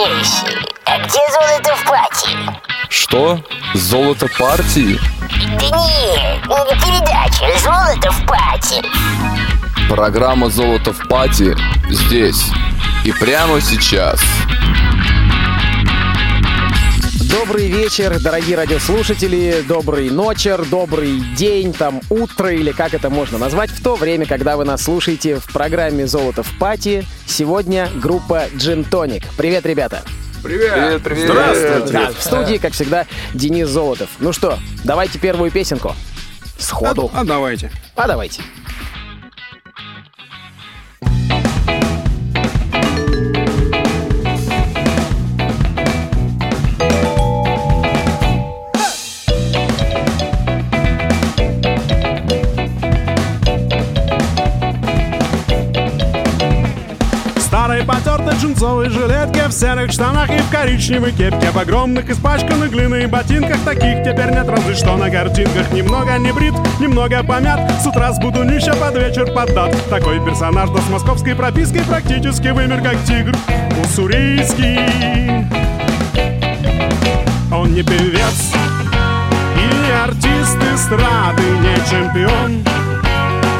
Милейший, а где золото в пати? Что? Золото партии? Да нет, не передача «Золото в пати». Программа «Золото в пати» здесь и прямо сейчас. Добрый вечер, дорогие радиослушатели, добрый ночер, добрый день, там утро или как это можно назвать в то время, когда вы нас слушаете в программе «Золото в пати». Сегодня группа Джин Тоник. Привет, ребята! Привет, привет. Здравствуйте. Да, в студии, как всегда, Денис Золотов. Ну что, давайте первую песенку. Сходу. А, а давайте. А давайте. Джинсовой жилетке В серых штанах и в коричневой кепке В огромных испачканных глиной ботинках Таких теперь нет разве что на картинках. Немного не брит, немного помят С утра сбуду нища, под вечер поддат. Такой персонаж, да с московской пропиской Практически вымер как тигр уссурийский. Он не певец и не артист эстрады Не чемпион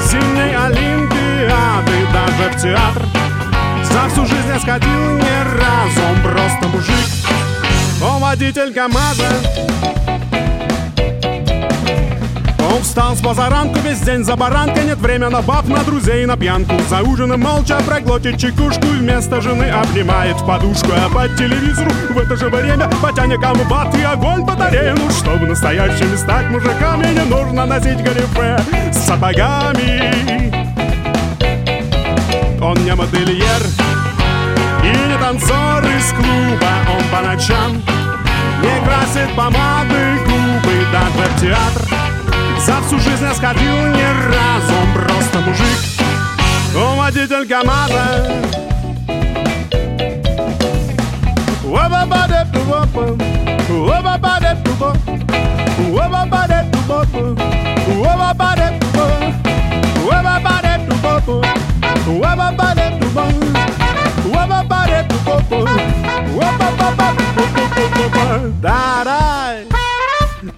синей олимпиады Даже в театр за всю жизнь я сходил ни разу Он просто мужик. Он водитель КамАЗа. Он встал с позаранку весь день за баранкой. Нет времени на баб, на друзей, на пьянку. За ужином молча проглотит чекушку вместо жены обнимает в подушку. А по телевизору в это же время Потяня комбат и огонь батареи Ну, чтобы настоящими стать мужиками Не нужно носить галифе с сапогами он не модельер и не танцор из клуба. Он по ночам не красит помады губы Даже в театр. За всю жизнь я сходил ни разу Он просто мужик, он водитель КамАЗа Uaba é do bobo, uaba é do bom, uaba é do bobo, uaba Darai,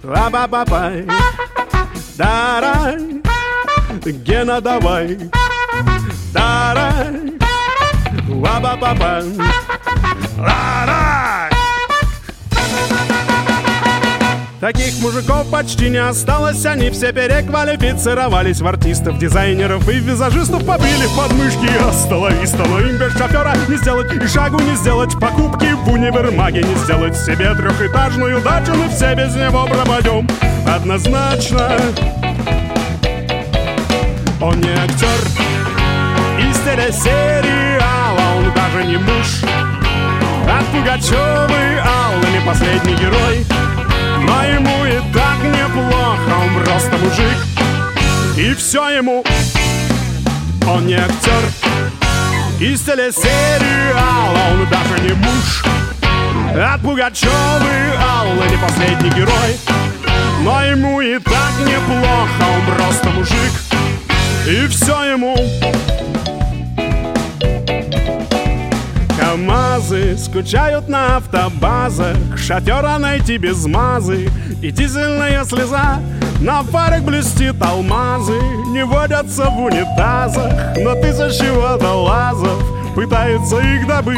uaba babai, darai, gena da vai, darai, uaba darai. Таких мужиков почти не осталось, они все переквалифицировались в артистов, дизайнеров и визажистов. Побили в подмышки остановиста, но им без шофера не сделать и шагу не сделать. Покупки в универмаге не сделать. Себе трехэтажную дачу Мы все без него пропадем. Однозначно. Он не актер из телесериала, он даже не муж. От Пугачевой Аллы не последний герой но ему и так неплохо, он просто мужик. И все ему, он не актер Из телесериала он даже не муж. От Пугачевой Аллы не последний герой. Но ему и так неплохо, он просто мужик. И все ему, скучают на автобазах. Шофера найти без мазы. И дизельная слеза На фарах блестит алмазы. Не водятся в унитазах Но тысячи водолазов Пытаются их добыть.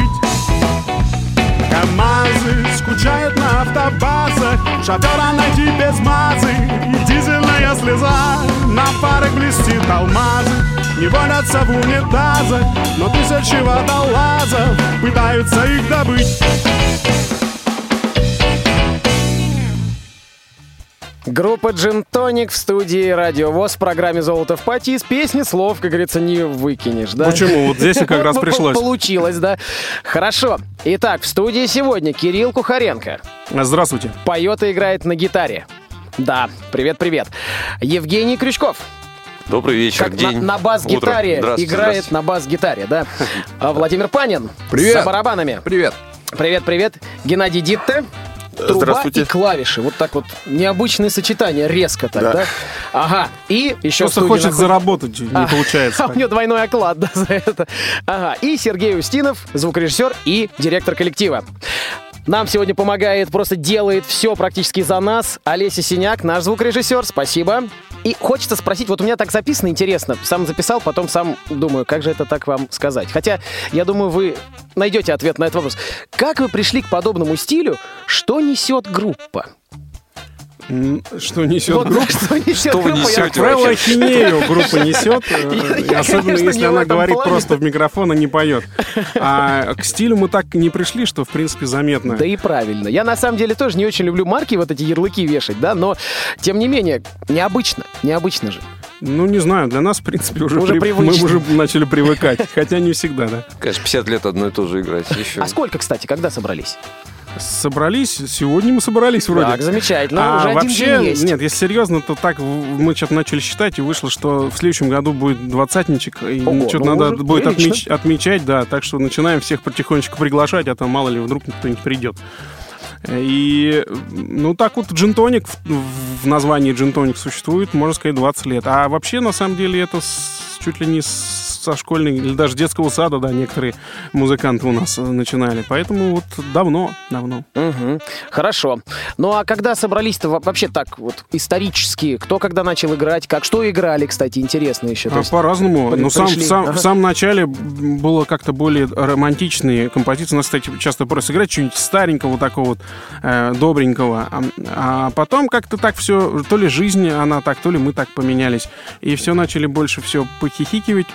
КамАЗы скучают на автобазах. Шофера найти без мазы. И дизельная слеза На фарах блестит алмазы Не водятся в унитазах Но тысячи водолазов Пытаются их добыть Группа Джин Тоник в студии Радио ВОЗ в программе «Золото в пати». Из песни слов, как говорится, не выкинешь, да? Почему? Вот здесь и как раз пришлось. Получилось, да. Хорошо. Итак, в студии сегодня Кирилл Кухаренко. Здравствуйте Поет и играет на гитаре. Да, привет-привет. Евгений Крючков. Добрый вечер, Как на, день. на бас-гитаре утро. Здравствуйте, играет на бас-гитаре, да. А Владимир Панин. Привет. С барабанами. Привет. Привет, привет. Геннадий Дитте. Труба Здравствуйте. и клавиши. Вот так вот. Необычное сочетание, резко так, да? Да. Ага. И еще Просто хочет находится- заработать, не А, получается. А у него двойной оклад да, за это. Ага. И Сергей Устинов, звукорежиссер и директор коллектива. Нам сегодня помогает, просто делает все практически за нас. Олеся Синяк, наш звукорежиссер, спасибо. И хочется спросить, вот у меня так записано, интересно, сам записал, потом сам думаю, как же это так вам сказать. Хотя, я думаю, вы найдете ответ на этот вопрос. Как вы пришли к подобному стилю? Что несет группа? Что несет Вот, группа? что несет Что вы группа? несете? Как правило, ахинею группа несет, э, Я- особенно конечно, если она говорит плане. просто в микрофон и не поет. А к стилю мы так не пришли, что в принципе заметно. Да и правильно. Я на самом деле тоже не очень люблю марки, вот эти ярлыки вешать, да, но тем не менее, необычно, необычно же. Ну, не знаю, для нас, в принципе, уже, Уже при- мы уже начали привыкать. Хотя не всегда, да. Конечно, 50 лет одно и то же играть. Еще. А сколько, кстати, когда собрались? Собрались, сегодня мы собрались вроде. Так, замечательно. А Уже один вообще, день есть. нет, если серьезно, то так мы что-то начали считать, и вышло, что в следующем году будет двадцатничек, и что-то ну, надо уже будет отмеч- отмечать, да, так что начинаем всех потихонечку приглашать, а то мало ли вдруг никто не придет. И, ну, так вот, джинтоник в, в названии джинтоник существует, можно сказать, 20 лет. А вообще, на самом деле, это с- чуть ли не с- со школьной или даже детского сада, да, некоторые музыканты у нас э, начинали. Поэтому вот давно, давно. Мгм. Хорошо. Ну а когда собрались-то во- вообще так вот исторически? Кто когда начал играть? Как что играли, кстати, интересно еще. А по-разному. при- Ну, сам, пришли. сам- Ага. в самом начале было как-то более романтичные композиции. У нас, кстати, часто просто играть что-нибудь старенького, такого вот э, добренького. А, а потом как-то так все, то ли жизнь она так, то ли мы так поменялись. И все начали больше все похихикивать,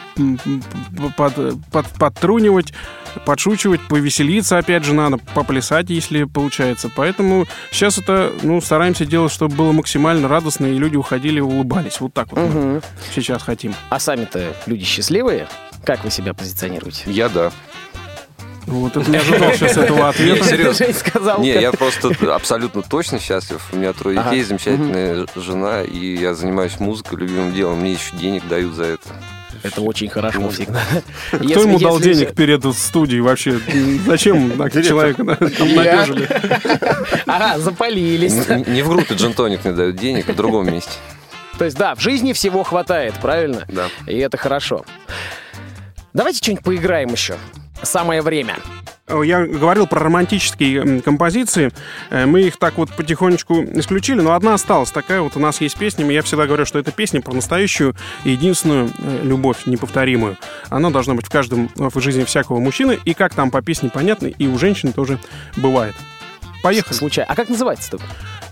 под, под- подтрунивать, подшучивать, повеселиться, опять же, надо поплясать, если получается. Поэтому сейчас это, ну, стараемся делать, чтобы было максимально радостно, и люди уходили и улыбались. Вот так вот мы Мгм. сейчас хотим. А сами-то люди счастливые? Как вы себя позиционируете? Я да. Вот это не ожидал сейчас этого ответа. серьезно. Не, я просто абсолютно точно счастлив. У меня трое детей, замечательная жена, и я занимаюсь музыкой, любимым делом. Мне еще денег дают за это. Это очень хорошо всегда. Кто ему дал денег перед студией вообще? Зачем так человека да, обнадежили? Ага, запалились. Не в группе Джентоник мне дают денег, а в другом месте. То есть, да, в жизни всего хватает, правильно? Да. И это хорошо. Давайте что-нибудь поиграем еще. Самое время. Я говорил про романтические композиции. Э, Мы их так вот потихонечку исключили, но одна осталась. Такая вот у нас есть песня. и Я всегда говорю, что это песня про настоящую и единственную э, любовь, неповторимую. Она должна быть в каждом э, в жизни всякого мужчины. И как там по песне понятно, и у женщин тоже бывает. Поехали. Случайно. А как называется-то?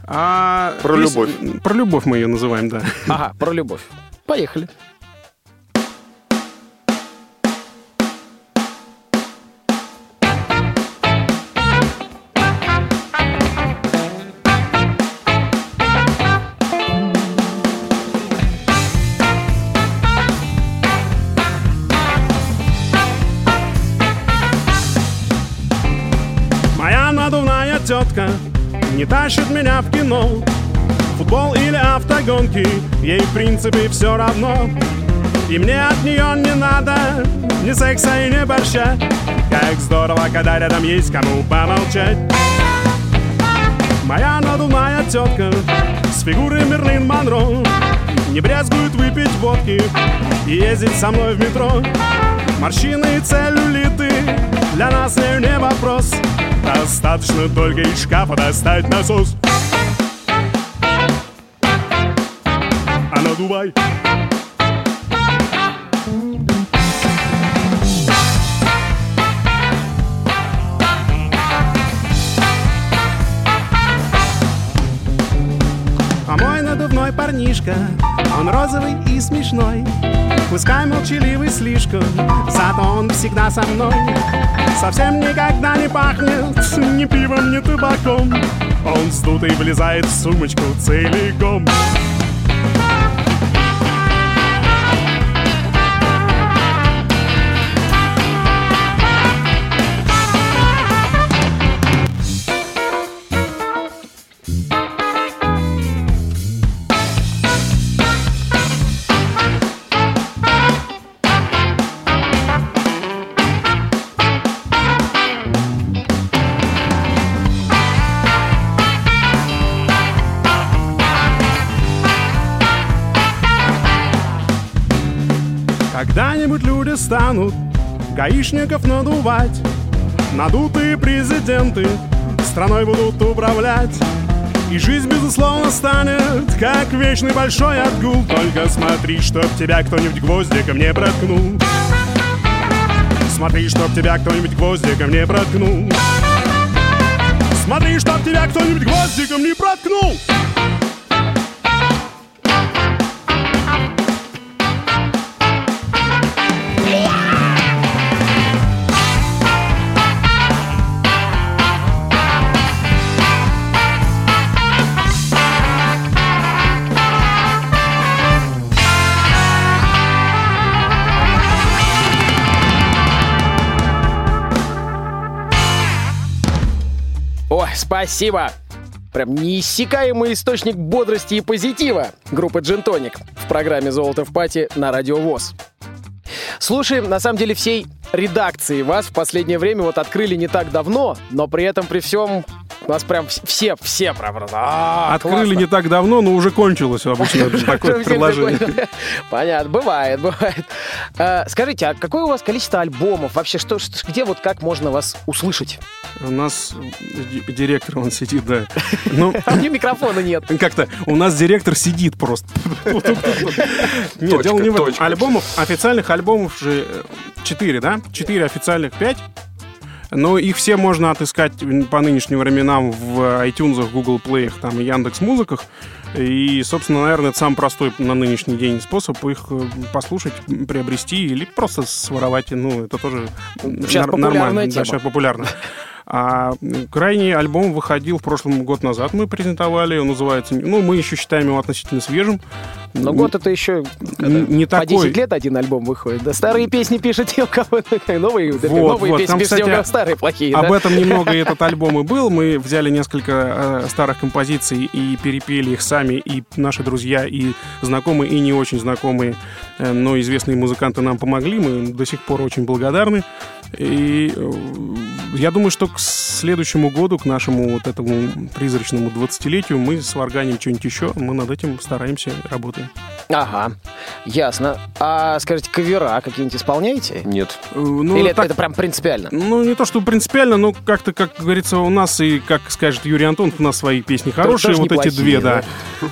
А Про пес- любовь. Про любовь мы ее называем, да. Ага, про любовь. Поехали. Тетка не тащит меня в кино. Футбол или автогонки, ей в принципе все равно. И мне от нее не надо ни секса и ни борща. Как здорово, когда рядом есть кому помолчать. Моя надувная тетка с фигурой Мерлин Монро Не брезгует выпить водки и ездить со мной в метро. Морщины и целлюлиты для нас не, не вопрос Достаточно только из шкафа достать насос. А надувай мой парнишка, он розовый и смешной. Пускай молчаливый слишком, зато он всегда со мной. Совсем никогда не пахнет ни пивом, ни табаком. Он сдутый влезает в сумочку целиком гаишников надувать. Надутые президенты страной будут управлять. И жизнь, безусловно, станет как вечный большой отгул Только смотри, чтоб тебя кто-нибудь гвоздиком не проткнул Смотри, чтоб тебя кто-нибудь гвоздиком не проткнул Смотри, чтоб тебя кто-нибудь гвоздиком не проткнул спасибо! Прям неиссякаемый источник бодрости и позитива группы Джентоник в программе «Золото в пати» на Радио ВОЗ. Слушаем, на самом деле, всей редакции вас в последнее время вот открыли не так давно, но при этом, при всем, нас прям вс- все, все прям... а, Открыли классно. не так давно, но уже кончилось обычно такое предложение. Понятно, бывает, бывает. А, Скажите, а какое у вас количество альбомов? Вообще, что, где вот как можно вас услышать? У нас ди- директор, он сидит, да. Ну, А у меня микрофона нет. как-то у нас директор сидит просто. Нет, дело не в этом. Альбомов, официальных альбомов же э, четыре, да? Четыре официальных, пять. Но их все можно отыскать по нынешним временам в iTunes, Google Play, там и Яндекс Музыках. И, собственно, наверное, это самый простой на нынешний день способ их э, послушать, приобрести или просто своровать. Ну, это тоже Сейчас нар- нормально. Да, тема. сейчас популярно. А крайний альбом выходил в прошлом год назад, мы презентовали, он называется... Ну, мы еще считаем его относительно свежим. Но год это еще не по такой. 10 лет один альбом выходит. Да старые песни пишете у кого новые, Вот, новые вот, песни там, пишете, у кстати, кого старые плохие. Об да? этом немного этот альбом и был. Мы взяли несколько э, старых композиций и перепели их сами. И наши друзья, и знакомые, и не очень знакомые, э, но известные музыканты нам помогли. Мы им до сих пор очень благодарны. И э, я думаю, что к следующему году, к нашему вот этому призрачному 20-летию, мы сварганим что-нибудь еще. Мы над этим стараемся, работаем. Ага, ясно. А скажите, кавера какие-нибудь исполняете? Нет. Э, Ну, Или это, так- это прям принципиально? Ну, не то, что принципиально, но как-то, как говорится, у нас, и как скажет Юрий Антонов, у нас свои песни хорошие, тоже вот эти две, да.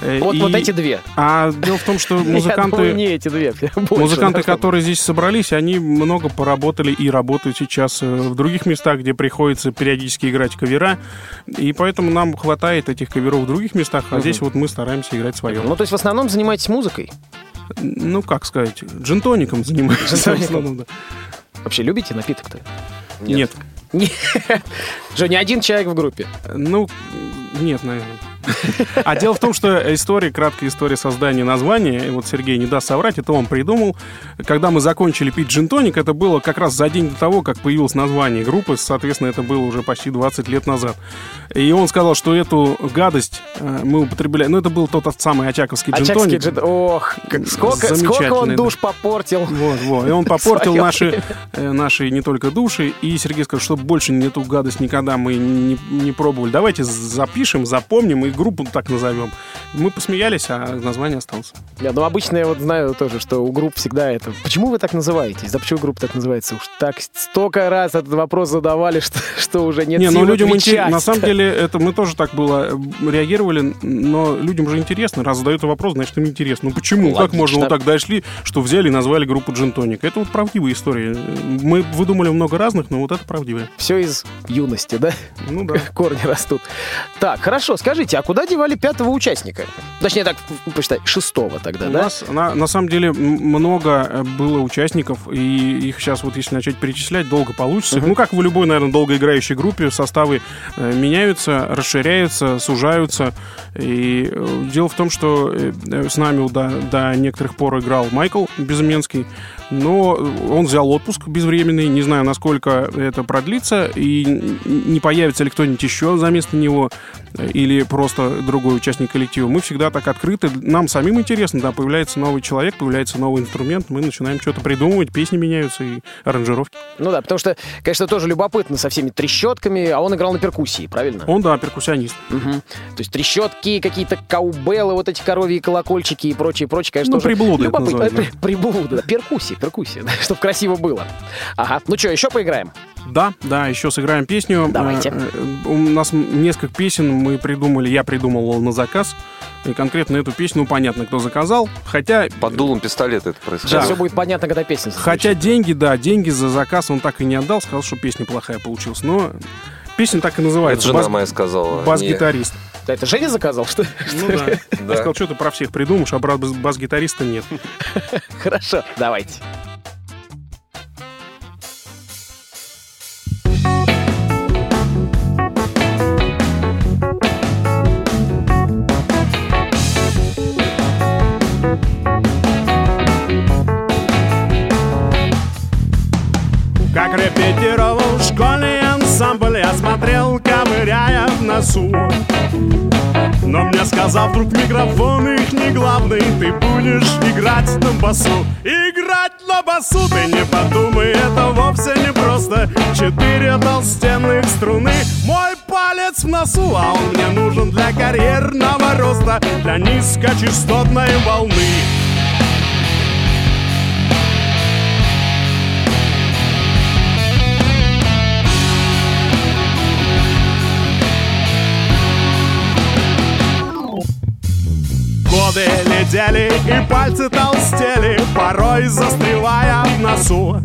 Э, Вот, и- вот эти две. А дело в том, что Я думаю, музыканты, не эти две. больше, музыканты, которые здесь собрались, они много поработали и работают сейчас э, в других местах, где приходится периодически играть кавера, и поэтому нам хватает этих каверов в других местах, а здесь вот мы стараемся играть свое. Ну, то есть в основном занимаетесь музыкой? Ну, как сказать, джинтоником занимаемся. в Джин-тоником. основном, да. Вообще любите напиток-то? Нет. Нет. Же не один человек в группе. Ну, нет, наверное. А дело в том, что история, краткая история создания названия, и вот Сергей не даст соврать, это он придумал. Когда мы закончили пить джин-тоник, это было как раз за день до того, как появилось название группы, соответственно, это было уже почти 20 лет назад. И он сказал, что эту гадость э, мы употребляем, ну, это был тот самый очаковский Очаковский джин-тоник. джин... Ох, сколько, сколько он душ попортил. Вот, вот. И он попортил наши, э, наши не только души. И Сергей сказал, чтобы больше эту гадость никогда мы не, не пробовали. Давайте запишем, запомним и группу так назовем. Мы посмеялись, а название осталось. Не, ну обычно я вот знаю тоже, что у групп всегда это... Почему вы так называетесь? Да почему группа так называется? Уж так столько раз этот вопрос задавали, что, что уже нет не, ну людям интересно. На самом деле, это мы тоже так было э, реагировали, но людям же интересно. Раз задают вопрос, значит, им интересно. Ну почему? Как Логично. можно вот так дошли, что взяли и назвали группу Джинтоник? Это вот правдивая история. Мы выдумали много разных, но вот это правдивая. Все из юности, да? Ну да. Корни растут. Так, хорошо, скажите, а куда девали пятого участника? Точнее так, посчитай, шестого тогда, У да? нас на, на самом деле много э, было участников, и их сейчас вот если начать перечислять, долго получится. Ну, как в любой, наверное, долгоиграющей группе, составы э, меняются, расширяются, сужаются. И э, дело в том, что с нами до, до некоторых пор играл Майкл Безыменский, но он взял отпуск безвременный, не знаю, насколько это продлится, и не появится ли кто-нибудь еще за место него, э, или просто другой участник коллектива. Мы всегда так открыты. Нам самим интересно, да, появляется новый человек, появляется новый инструмент, мы начинаем что-то придумывать, песни меняются и аранжировки. Ну да, потому что, конечно, тоже любопытно со всеми трещотками, а он играл на перкуссии, правильно? Он, да, перкуссионист. Мгм. То есть трещотки, какие-то каубеллы, вот эти коровьи колокольчики и прочее, прочее, конечно, Ну, приблуды это любопытно. называют, Э, при- Приблуды, да, перкуссии. Перкуссия, чтобы красиво было. Ага, ну что, еще поиграем? Да, да, еще сыграем песню. Давайте. Э, э, У нас несколько песен мы придумали, я придумал на заказ. И конкретно эту песню, ну, понятно, кто заказал. Хотя, Под дулом пистолета это Сейчас происходит. все будет понятно, когда песня зазвучит. хотя деньги, да, деньги за заказ он так и не отдал, сказал, что песня плохая получилась. Но песня так и Это называется. жена Бас- моя сказала. Бас-гитарист. Да, Это Женя заказал, что ли? Ну да. Да. Сказал, что ты про всех придумаешь, а бас- бас-гитариста нет. Хорошо, давайте. Как репетировал Я смотрел, ковыряя в носу. Но мне сказал вдруг микрофон их не главный. Ты будешь играть на басу Играть на басу? Ты не подумай, это вовсе не просто. Четыре толстенных струны. Мой палец в носу А он мне нужен для карьерного роста Для низкочастотной волны Годы летели и пальцы толстели, порой застревая в носу.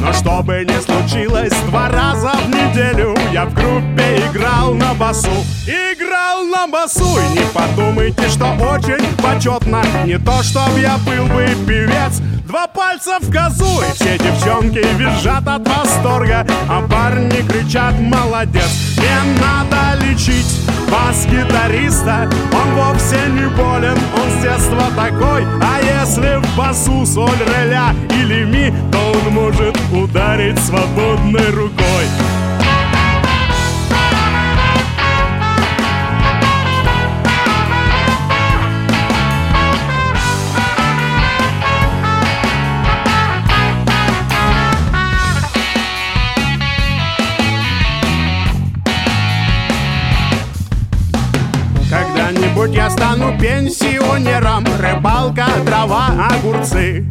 Но что бы ни случилось, два раза в неделю я в группе играл на басу. Играл на басу, и не подумайте, что очень почетно. Не то, чтоб я был бы певец, Два пальца в козу, и все девчонки визжат от восторга А парни кричат «Молодец!» Не надо лечить бас-гитариста Он вовсе не болен, он с детства такой. А если в басу соль, ре, ля или ми То он может ударить свободной рукой Когда-нибудь я стану пенсионером Рыбалка, дрова, огурцы.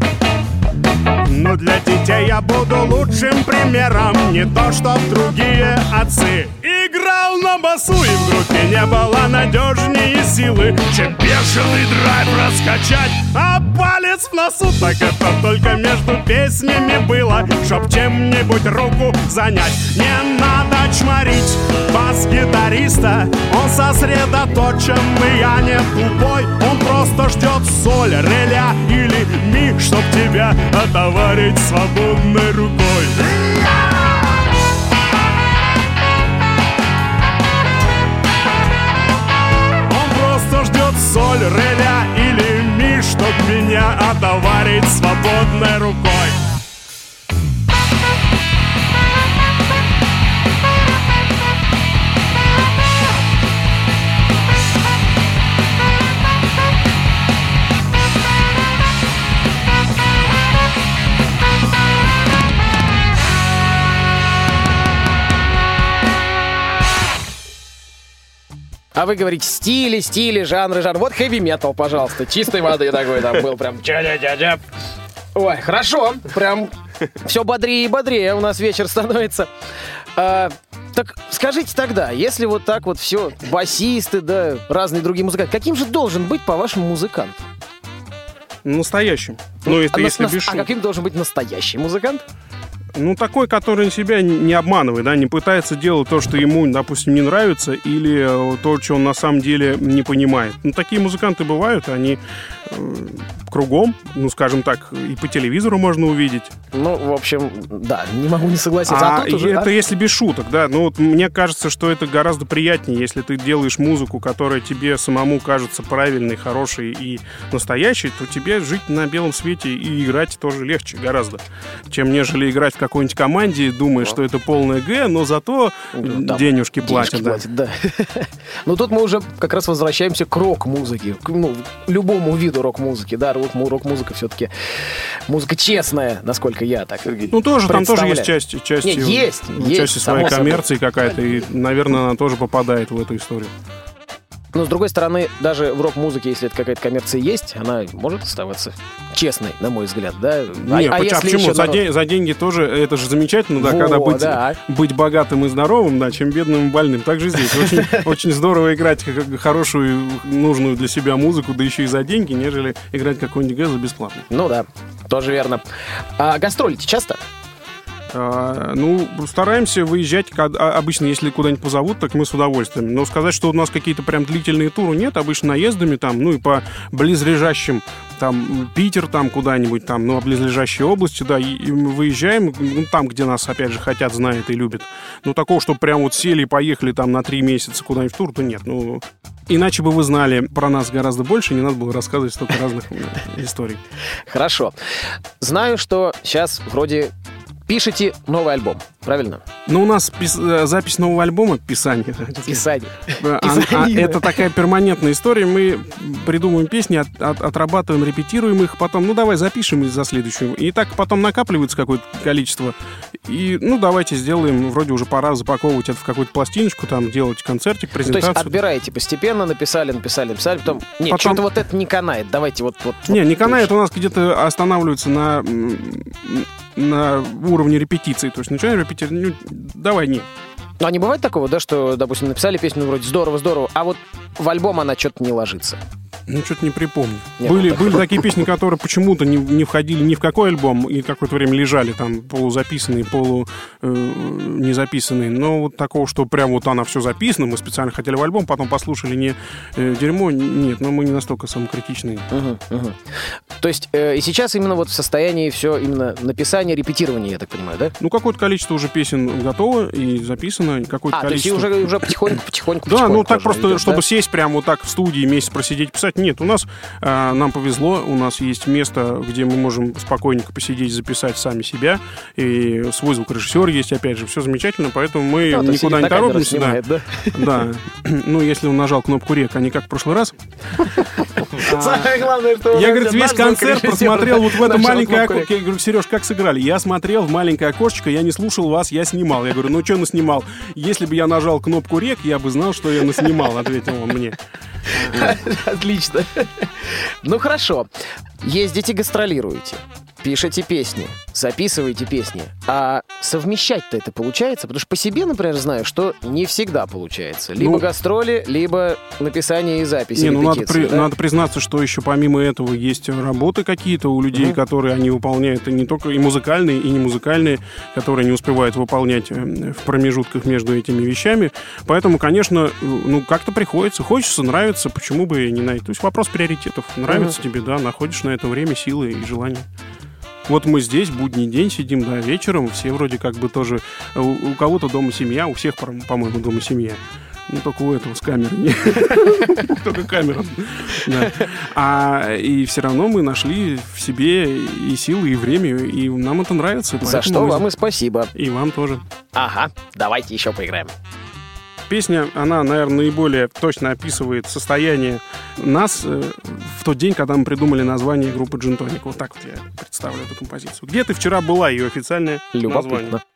Но для детей я буду лучшим примером Не то, что другие отцы. Играл на басу и в группе не было надежнее силы. Чем бешеный драйв раскачать А палец в носу Так это только между песнями было. Чтоб чем-нибудь руку занять Не надо чморить бас-гитариста. Он сосредоточен, и я не тупой. Он просто ждет соль, реля или ми Чтоб тебя отоварить свободной рукой. Он просто ждет соль, реля меня отоварить свободной рукой А вы говорите стили, стили, жанры, жанры. Вот хэви метал, пожалуйста. Чистой воды такой там был прям. Ой, хорошо. Прям все бодрее и бодрее у нас вечер становится. А, так скажите тогда, если вот так вот все, басисты, да, разные другие музыканты, каким же должен быть, по-вашему, музыкант? Настоящим. Ну, это а, если нас- без а шуток. каким должен быть настоящий музыкант? Ну, такой, который себя не обманывает, да, не пытается делать то, что ему, допустим, не нравится, или э, то, что он на самом деле не понимает. Ну, такие музыканты бывают, они кругом, ну, скажем так, и по телевизору можно увидеть. Ну, в общем, да, не могу не согласиться. А, А, уже... это а? если без шуток, да. Ну вот мне кажется, что это гораздо приятнее, если ты делаешь музыку, которая тебе самому кажется правильной, хорошей и настоящей, то тебе жить на белом свете и играть тоже легче гораздо, чем нежели играть в какой-нибудь команде, думая, что это полное Г, но зато Да, денежки денежки платят. да. платят, да. Ну тут мы уже как раз возвращаемся к рок-музыке, к ну, любому виду рок-музыки, да, рок- рок-музыка все-таки музыка честная, насколько я так. Ну тоже, там тоже есть части, части, Не, есть, ну, есть, само своей коммерции какая-то, и, наверное, она тоже попадает в эту историю. Но, с другой стороны, даже в рок-музыке, если это какая-то коммерция есть, она может оставаться честной, на мой взгляд, да? Не, а, а, а почему? еще За, народ- де- за деньги тоже, это же замечательно, да, Во, когда быть, да. быть богатым и здоровым, да, чем бедным и больным. Так же здесь. Очень, очень здорово играть хорошую, нужную для себя музыку, да еще и за деньги, нежели играть какой-нибудь гэз за бесплатно. Ну да, тоже верно. А гастролите часто? А, ну, стараемся выезжать, а, обычно, если куда-нибудь позовут, так мы с удовольствием. Но сказать, что у нас какие-то прям длительные туры нет, обычно наездами там, ну и по близлежащим, там, Питер там куда-нибудь там, ну, а близлежащие области, да, и, выезжаем, ну, там, где нас, опять же, хотят, знают и любят. Ну, такого, что прям вот сели и поехали там на три месяца куда-нибудь в тур, то нет, ну... Иначе бы вы знали про нас гораздо больше, не надо было рассказывать столько разных э, историй. Хорошо. Знаю, что сейчас вроде пишете новый альбом, правильно? Но у нас пис- э, запись нового альбома, писание, Писание. А, а, Писанина. это такая перманентная история. Мы придумываем песни, от- от- отрабатываем, репетируем их, потом, ну давай запишем их за следующую. И так потом накапливается какое-то количество. И, ну, давайте сделаем, вроде уже пора запаковывать это в какую-то пластиночку, там, делать концертик, То есть презентацию. отбираете постепенно, написали, написали, написали, потом... Нет, Потом- что-то вот это не канает, давайте вот... вот Не, вот не канает, лучше. у нас где-то останавливается на, на уровне репетиции. То есть начинаем репетировать, ну, давай, не. А не бывает такого, да, что, допустим, написали песню вроде здорово-здорово, а вот в альбом она что-то не ложится? Ну, что-то не припомню. Не были, было такого. были такие песни, которые почему-то не, не входили ни в какой альбом, и какое-то время лежали там полузаписанные, полу э, незаписанные. Но вот такого, что прям вот она все записана, мы специально хотели в альбом, потом послушали не э, дерьмо, нет, но мы не настолько самокритичные. Мгм, мгм. То есть э, и сейчас именно вот в состоянии все именно написание, репетирование, я так понимаю, да? Ну, какое-то количество уже песен готово и записано, какое-то А, то есть и количество... уже, уже потихоньку, потихоньку, Да, ну так просто, идет, чтобы да? сесть прямо вот так в студии месяц просидеть и писать. Нет, у нас э, нам повезло, у нас есть место, где мы можем спокойненько посидеть, записать сами себя. И свой звукорежиссер есть, опять же, все замечательно, поэтому мы Ну, то никуда не торопимся. Да, снимает, да? да. Ну, если он нажал кнопку рек, а не как в прошлый раз. Самое главное, что Я, говорит, весь концерт просмотрел вот в это маленькое окошко. Я говорю, Сереж, как сыграли? Я смотрел в маленькое окошечко, я не слушал вас, я снимал. Я говорю, ну что наснимал? Если бы я нажал кнопку рек, я бы знал, что я наснимал, ответил он мне. Отлично. Ну хорошо. Ездите, гастролируете, пишете песни, записываете песни. А совмещать-то это получается? Потому что по себе, например, знаю, что не всегда получается. Либо Ну- гастроли, либо написание и записи, Не, ну надо, при- да? надо признаться, что еще помимо этого есть работы какие-то у людей, Мгм. которые они выполняют, и не только и музыкальные, и не музыкальные, которые не успевают выполнять э, в промежутках между этими вещами. Поэтому, конечно, ну как-то приходится. Хочется, нравится, почему бы и не найти. То есть вопрос приоритетов. Нравится тебе, да, находишь на это время, силы и желание. Вот мы здесь, будний день сидим, да, вечером, все вроде как бы тоже, э, у, у кого-то дома семья, у всех, по- по-моему, дома семья. Ну, только у этого с камерой. Только камера. А, и все равно мы нашли в себе и силы, и время, и нам это нравится. За что вам и спасибо. И вам тоже. Ага, давайте еще поиграем. Песня, она, наверное, наиболее точно описывает состояние нас э, в тот день, когда мы придумали название группы Джинтоник. Вот так вот я представлю эту композицию. Где ты вчера была, ее официальное название? Любопытно. Куда-то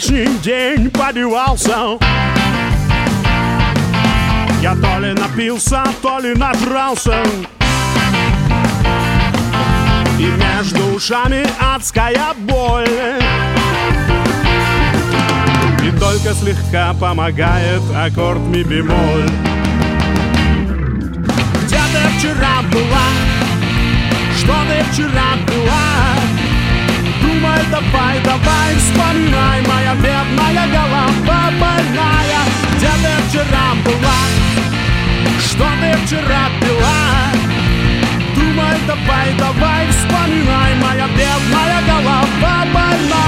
вчерашний день подевался Я то ли напился, то ли надрался И между ушами адская боль И только слегка помогает аккорд ми бемоль Где ты вчера была? Что ты вчера была? Давай, давай, давай, вспоминай Моя бедная голова больная Где ты вчера была? Что ты вчера пила? Думай, давай, давай, вспоминай Моя бедная голова больная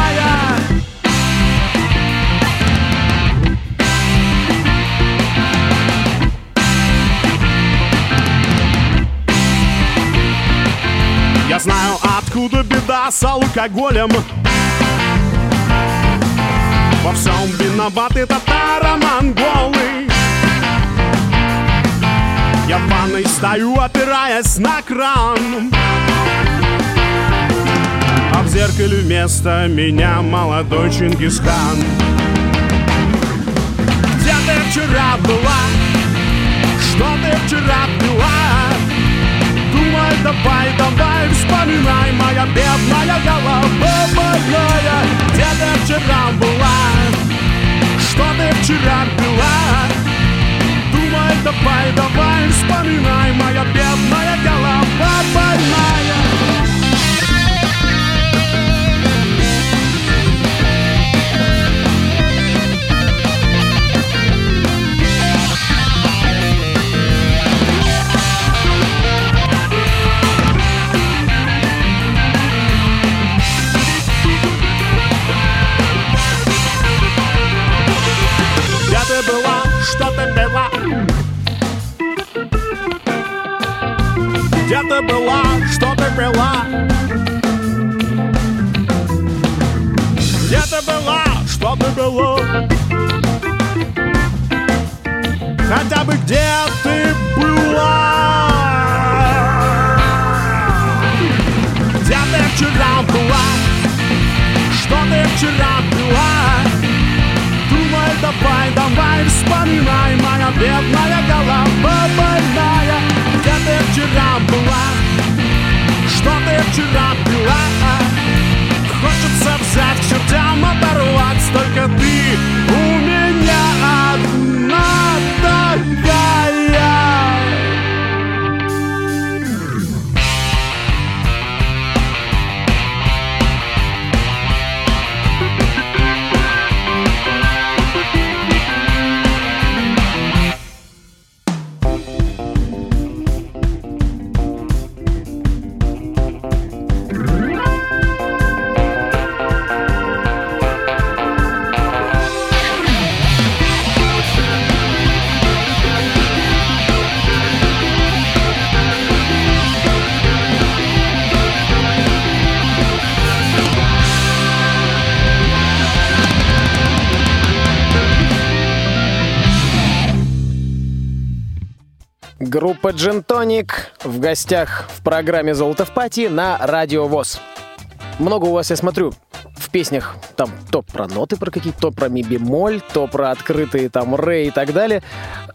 Я знаю, откуда беда с алкоголем Во всем виноваты татаро-монголы Я в ванной стою, опираясь на кран А в зеркале вместо меня молодой Чингисхан Где ты вчера была? Что ты вчера пила? Голова больная Где ты вчера была? Что ты вчера пила? Думай, давай, давай, вспоминай Моя бедная голова больная Где ты была, что ты пила? Где ты была, что ты пила? Хотя бы где ты была? Где ты вчера была? Что ты вчера пила? Думай, давай, давай, вспоминай Моя бедная голова больная ты вчера была? Что ты вчера пила? Хочется взять к чертям оторвать Только ты у Группа Джентоник в гостях в программе «Золото в пати» на Радио ВОЗ. Много у вас, я смотрю, в песнях там то про ноты про какие-то, то про ми бемоль, то про открытые там ре и так далее.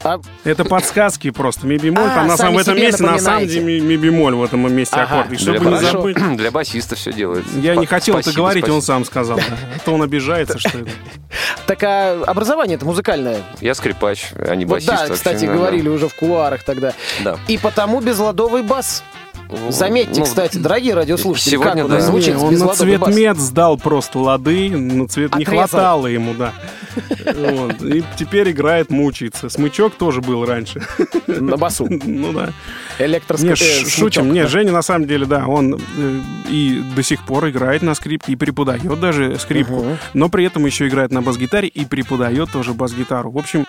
А Это подсказки просто. Ми бемоль, А, там на самом в этом месте, на самом деле ми, ми бемоль в этом месте Ага. аккорд. И чтобы для, не забыть. для басиста все делается. Я не Спа- хотел это спасибо, говорить, он спасибо. сам сказал. то он обижается, что это. так а образование-то музыкальное. Я скрипач, а не басист. да, кстати, говорили уже в кулуарах тогда. Да. И потому безладовый бас. Ну, Заметьте, ну, кстати, дорогие радиослушатели, сегодня, как да. звучит Не, он на бас. цветмет сдал просто лады, на цвет не Отрезал. хватало ему, да. Вот. И теперь играет, мучается. Смычок тоже был раньше. На басу. Ну да. Электроск... Не, э, шутим. Не. Женя на самом деле, да, он э, и до сих пор играет на скрипке, и преподает даже скрипку, но при этом еще играет на бас-гитаре и преподает тоже бас-гитару. В общем,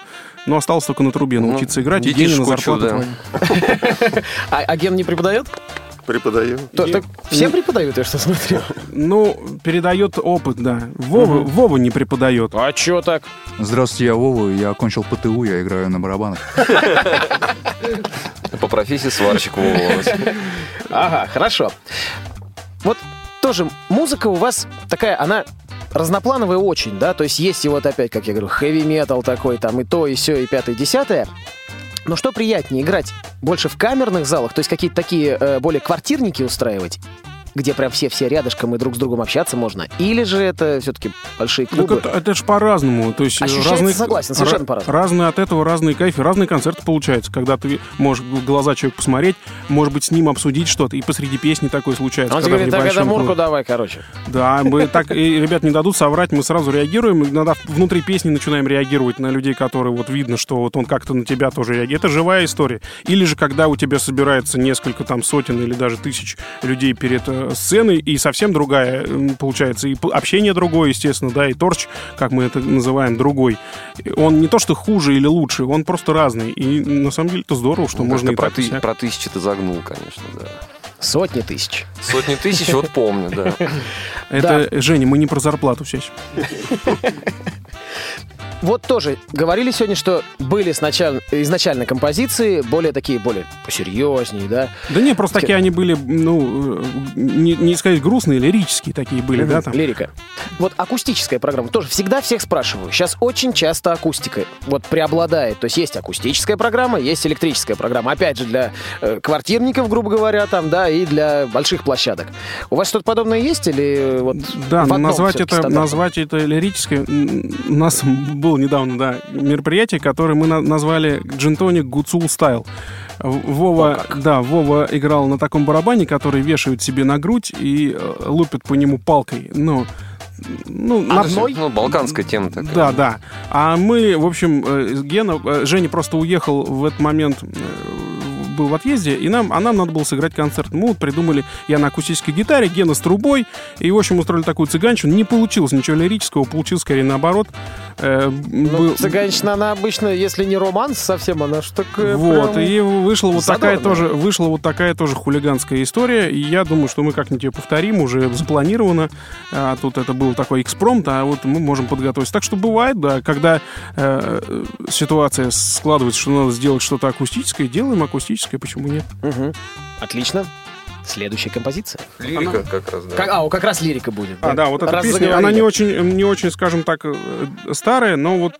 ну, осталось только на трубе Ну, научиться играть, и деньги на зарплату да. А, а Ген не преподает? Преподаю. То- так все преподают, я что смотрю. Ну, передает опыт, да. Вова, Вова не преподает. А чё так? Здравствуйте, я Вова, я окончил ПТУ, я играю на барабанах. По профессии сварщик Вова. Ага, хорошо. Вот тоже музыка у вас такая, она разноплановая очень, да, то есть есть и вот опять, как я говорю, хэви-метал такой, там и то, и все, и пятое, и десятое. Но что приятнее, играть больше в камерных залах, то есть какие-то такие э, более квартирники устраивать, где прям все-все рядышком и друг с другом общаться можно, или же это все-таки большие Так клубы? это, это ж по-разному. То есть Ощущается, разные, согласен, совершенно ра- по-разному. Разные от этого, разные кайфы, разные концерты получаются. Когда ты можешь в глаза человека посмотреть, может быть, с ним обсудить что-то, и посреди песни такое случается. Он тебе говорит, так это Мурку давай, короче. Да, мы так, и ребят не дадут соврать, мы сразу реагируем. Иногда внутри песни начинаем реагировать на людей, которые вот видно, что вот он как-то на тебя тоже реагирует. Это живая история. Или же, когда у тебя собирается несколько там сотен или даже тысяч людей перед сценой, и совсем другая получается, и общение другое, естественно, да, и торч, как мы это называем, другой. Он не то, что хуже или лучше, он просто разный. И на самом деле это здорово, что Ну, можно про, ты- про тысячи ты загнул, конечно, да. Сотни тысяч. Сотни тысяч, вот помню, да. Это, Женя, мы не про зарплату сейчас. Вот тоже говорили сегодня, что были сначала, изначально композиции более такие, более посерьезнее, да? Да не, просто такие они были, ну, э, не, не сказать грустные, лирические такие были, да, там. Лирика. Вот акустическая программа. Тоже всегда всех спрашиваю. Сейчас очень часто акустика вот преобладает. То есть есть акустическая программа, есть электрическая программа. Опять же, для э, квартирников, грубо говоря, там, да, и для больших площадок. У вас что-то подобное есть или э, вот Да, назвать это, назвать это лирическое. м, У нас было недавно, да, мероприятие, которое мы на- назвали Джинтоник Гуцул Стайл. Вова, да, Вова играл на таком барабане, который вешают себе на грудь и э, лупят по нему палкой. Ну, ну, на- Одной? Ну, балканская тема такая. Да, да. А мы, в общем, э, Гена, э, Женя просто уехал в этот момент, был в отъезде, и нам, а нам надо было сыграть концерт. Мы вот придумали, я на акустической гитаре, Гена с трубой, и, в общем, устроили такую цыганщину. Не получилось ничего лирического, получилось скорее наоборот. Э, Ну, был- цыганщина, она обычно, если не романс совсем, она ж такая вот, прям- и вышла вот такая тоже, вышла вот такая тоже хулиганская история, и я думаю, что мы как-нибудь ее повторим, уже запланировано. А, тут это был такой экспромт, а вот мы можем подготовиться. Так что бывает, да, когда э, э, ситуация складывается, что надо сделать что-то акустическое, делаем акустическое, почему нет? Мгм. Отлично. Следующая композиция. Лирика как раз, да. Как- а, как раз лирика будет. А, да, вот эта Раз песня, заговорили. она не очень, не очень, скажем так, э, старая, но вот,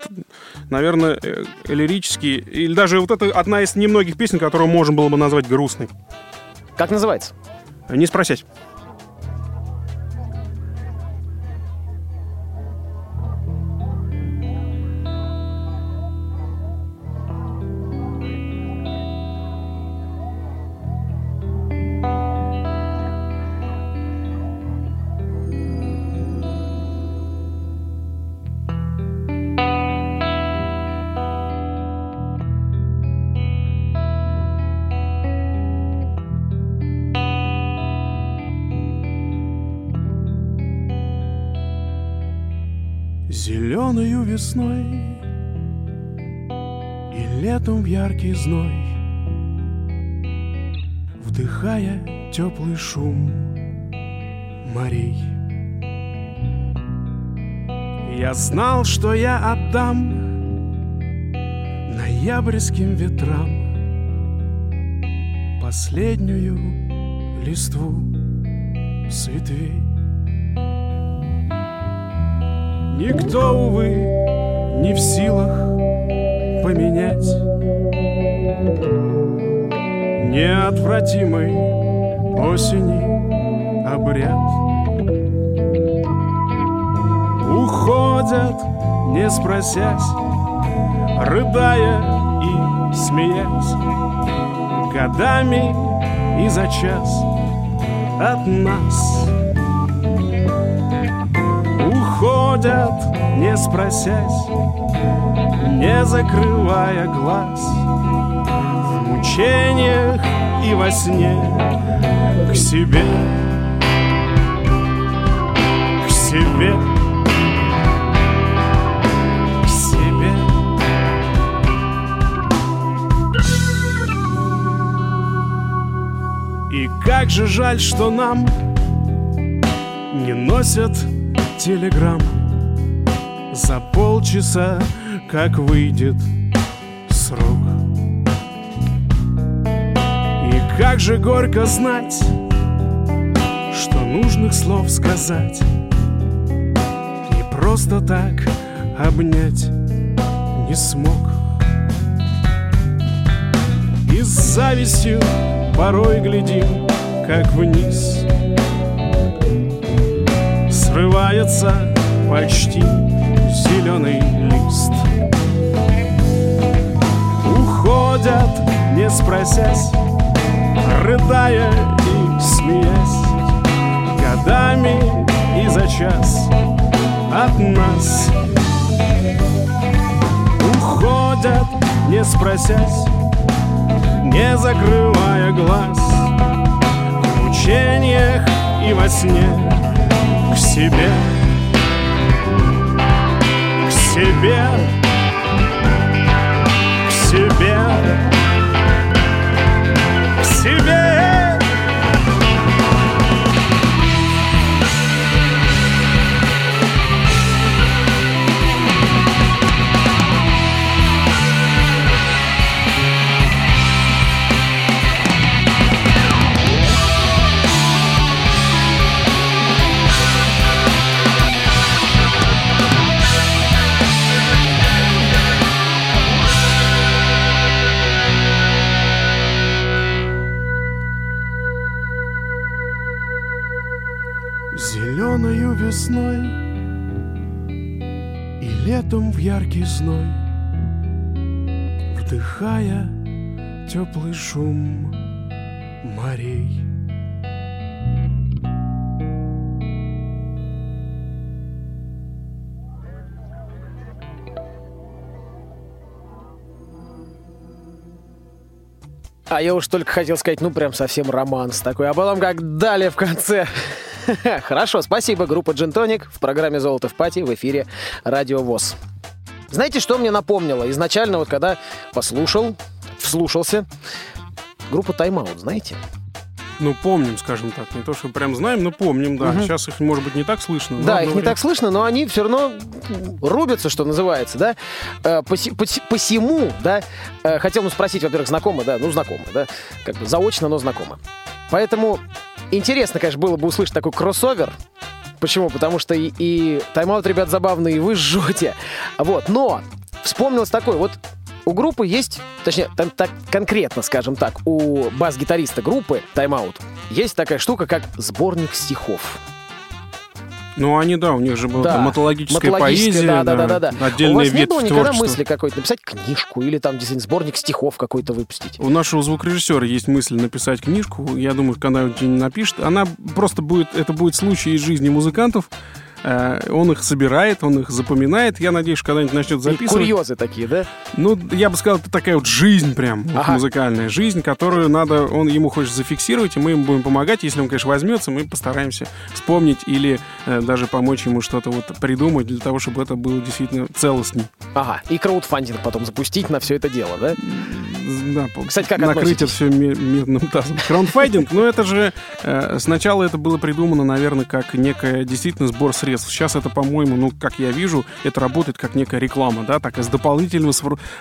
наверное, э, лирически, или даже вот это одна из немногих песен, которую можно было бы назвать грустной. Как называется? Не спросить. Зеленою весной И летом в яркий зной Вдыхая теплый шум морей. Я знал, что я отдам Ноябрьским ветрам Последнюю листву с ветвей Никто, увы, не в силах поменять Неотвратимый осени обряд. Уходят, не спросясь, рыдая и смеясь Годами и за час от нас Уходят, не спросясь, не закрывая глаз. В мучениях и во сне к себе К себе К себе. И как же жаль, что нам не носят телеграмм полчаса, как выйдет срок. И как же горько знать, что нужных слов сказать. И просто так обнять не смог. И с завистью порой глядим, как вниз. Срывается почти зеленый лист. Уходят, не спросясь, рыдая и смеясь Годами и за час от нас. Уходят, не спросясь, не закрывая глаз В мучениях и во сне к себе себе. К себе. К себе летом в яркий зной Вдыхая теплый шум морей А я уж только хотел сказать, ну, прям совсем романс такой. А потом как далее в конце. Хорошо, спасибо. Группа Джинтоник в программе «Золото в пати» в эфире Радио ВОЗ. Знаете, что мне напомнило? Изначально, вот когда послушал, вслушался, группа «Тайм-аут», знаете? Ну, помним, скажем так. Не то, что прям знаем, но помним, да. Мгм. Сейчас их, может быть, не так слышно. но Да, их не время- так слышно, но они все равно рубятся, что называется, да. Э, поси- поси- Посему, да, э, хотел ну, спросить, во-первых, знакомы, да, ну, знакомы, да, как бы заочно, но знакомы. Поэтому интересно, конечно, было бы услышать такой кроссовер. Почему? Потому что и, и тайм-аут, ребят, забавные, и вы жжете. Вот, но вспомнилось такое, вот у группы есть, точнее, там так конкретно, скажем так, у бас-гитариста группы Тайм-аут есть такая штука, как сборник стихов. Ну, они, да, у них же была Да, матологическая, матологическая, поэзия, да, да, да, да, да. отдельная У вас не было никогда творчества. мысли какой-то написать книжку или там действительно сборник стихов какой-то выпустить? У нашего звукорежиссера есть мысль написать книжку. Я думаю, когда он напишет, она просто будет, это будет случай из жизни музыкантов. Э, Он их собирает, он их запоминает. Я надеюсь, когда-нибудь начнет И записывать. курьезы такие, да? Ну, я бы сказал, это такая вот жизнь прям, вот Ага. музыкальная жизнь, которую надо, он ему хочет зафиксировать, и мы ему будем помогать. Если он, конечно, возьмется, мы постараемся вспомнить или э, даже помочь ему что-то вот придумать для того, чтобы это было действительно целостней. Ага, и краудфандинг потом запустить на все это дело, да? Да, Кстати, как накрыть это все медным тазом. Краундфайдинг, ну это же э, сначала это было придумано, наверное, как некая действительно сбор средств. Сейчас это, по-моему, ну как я вижу, это работает как некая реклама, да, так и с дополнительным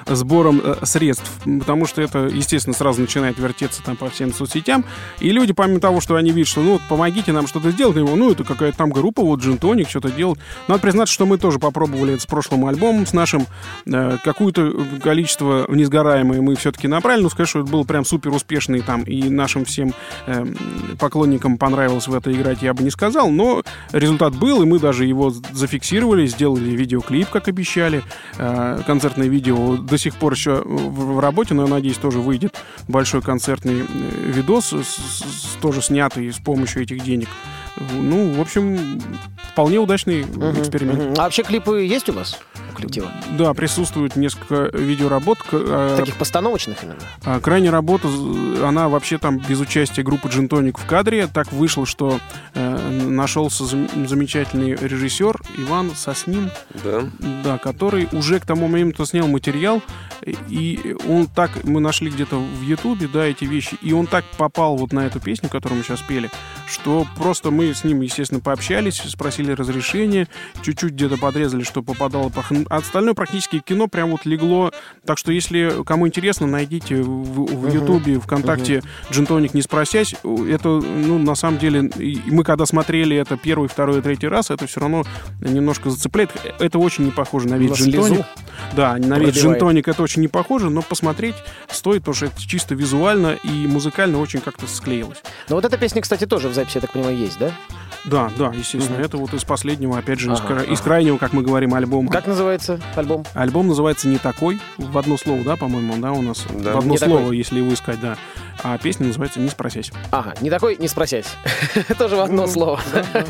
сбором э, средств, потому что это, естественно, сразу начинает вертеться там по всем соцсетям, и люди, помимо того, что они видят, что ну вот помогите нам что-то сделать, говорят, ну это какая-то там группа, вот Джинтоник что-то делает. Надо признаться, что мы тоже попробовали это с прошлым альбомом, с нашим, э, какое-то количество несгораемое мы все-таки набрали, ну сказать, что это было прям супер успешный там, и нашим всем эм, поклонникам понравилось в это играть, я бы не сказал, но результат был, и мы даже его зафиксировали, сделали видеоклип, как обещали, Э, концертное видео до сих пор еще в, работе, но я надеюсь, тоже выйдет большой концертный э, видос, тоже снятый с помощью этих денег. Ну, в общем, вполне удачный эксперимент. А вообще клипы есть у вас? Коллектива? Да, присутствует несколько видеоработ. Э, Таких постановочных именно? а, Крайняя работа, она вообще там без участия группы Джинтоник в кадре. Так вышло, что э, нашелся зам- замечательный режиссер Иван Соснин, Да. да, который уже к тому моменту снял материал, и он так, мы нашли где-то в Ютубе, да, эти вещи, и он так попал вот на эту песню, которую мы сейчас пели, что просто мы с ним, естественно, пообщались, спросили разрешения, чуть-чуть где-то подрезали, что попадало по... А остальное практически кино прям вот легло. Так что, если кому интересно, найдите в, в Ютубе, ВКонтакте Джинтоник не спросясь. Это, ну, на самом деле, мы когда смотрели это первый, второй третий раз, это все равно немножко зацепляет. Это очень не похоже на вид слезу Да, на вид джинтоник это очень не похоже, но посмотреть стоит, потому что это чисто визуально и музыкально очень как-то склеилось. Но вот эта песня, кстати, тоже в записи, я так понимаю, есть, да? Да, да, естественно, Мгм. это вот из последнего, опять же, из, Ага, кра- из ага. крайнего, как мы говорим, альбома. Как называется альбом? Альбом называется «Не такой», в одно слово, да, по-моему, да, у нас? Да. В одно «Не слово, такой». если его искать, да. А песня называется «Не спросясь». Ага, не такой, не спросясь. Тоже в одно Ну, слово.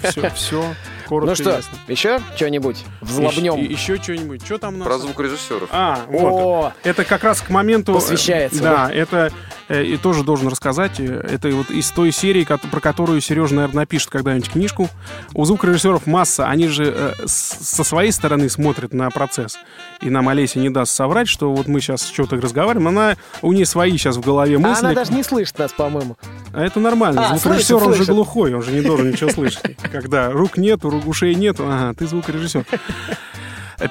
все, все, коротко Ну что, ясно. еще что-нибудь? Взлобнем. Еще, еще что-нибудь. Что там у нас? Про звукорежиссеров. А, вот. О, Это как раз к моменту... Посвящается, э, Да, это э, и тоже должен рассказать. э, Это вот из той серии, про которую Сережа, наверное, напишет когда-нибудь книжку. У звукорежиссеров масса. Они же э, со своей стороны смотрят на процесс. И нам Олеся не даст соврать, что вот мы сейчас что-то разговариваем. Она, у нее свои сейчас в голове а мысли. она даже не слышит нас, по-моему. А это нормально. А, Звукорежиссер, слышит, он же слышит. глухой, он же не должен ничего слышать. Когда рук нету, рук ушей нету, ага, ты звукорежиссер.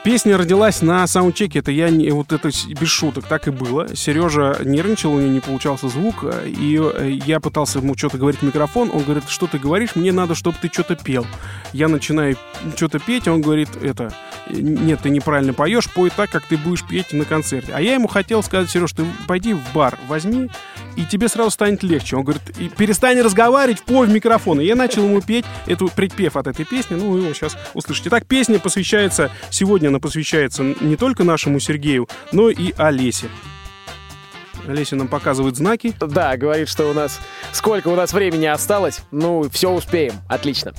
Песня родилась на саундчеке, это я не, вот это без шуток, так и было. Сережа нервничал, у него не получался звук, и э, я пытался ему что-то говорить в микрофон, он говорит, что ты говоришь, мне надо, чтобы ты что-то пел. Я начинаю что-то петь, он говорит, это, нет, ты неправильно поешь, пой так, как ты будешь петь на концерте. А я ему хотел сказать, Сереж, ты пойди в бар, возьми и тебе сразу станет легче. Он говорит, и перестань разговаривать, пой в микрофон. И я начал ему петь эту предпев от этой песни, ну, вы его сейчас услышите. Итак, песня посвящается, сегодня она посвящается не только нашему Сергею, но и Олесе. Олеся нам показывает знаки. Да, говорит, что у нас... Сколько у нас времени осталось? Ну, все успеем. Отлично.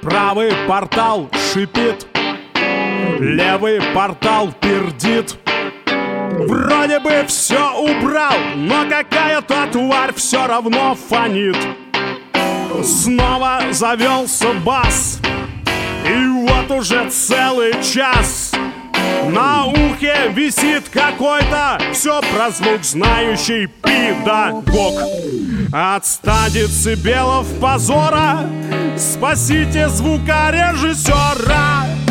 Правый портал шипит, левый портал пердит. Вроде бы все убрал, но какая-то тварь все равно фонит. Снова завелся бас, и вот уже целый час на ухе висит какой-то все про звук знающий педагог. От стадицы белов позора спасите звукорежиссера.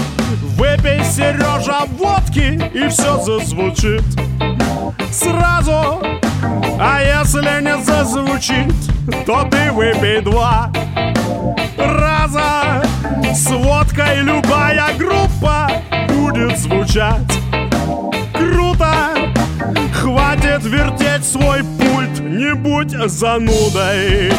Выпей, Сережа, водки, и все зазвучит сразу. А если не зазвучит, то ты выпей два раза. С водкой любая группа будет звучать круто. Хватит вертеть свой пульт, не будь занудой.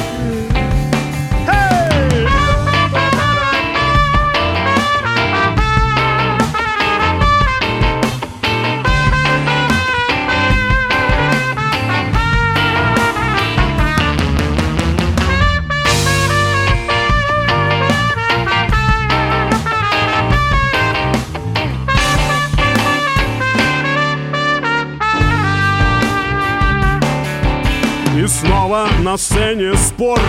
На сцене спор.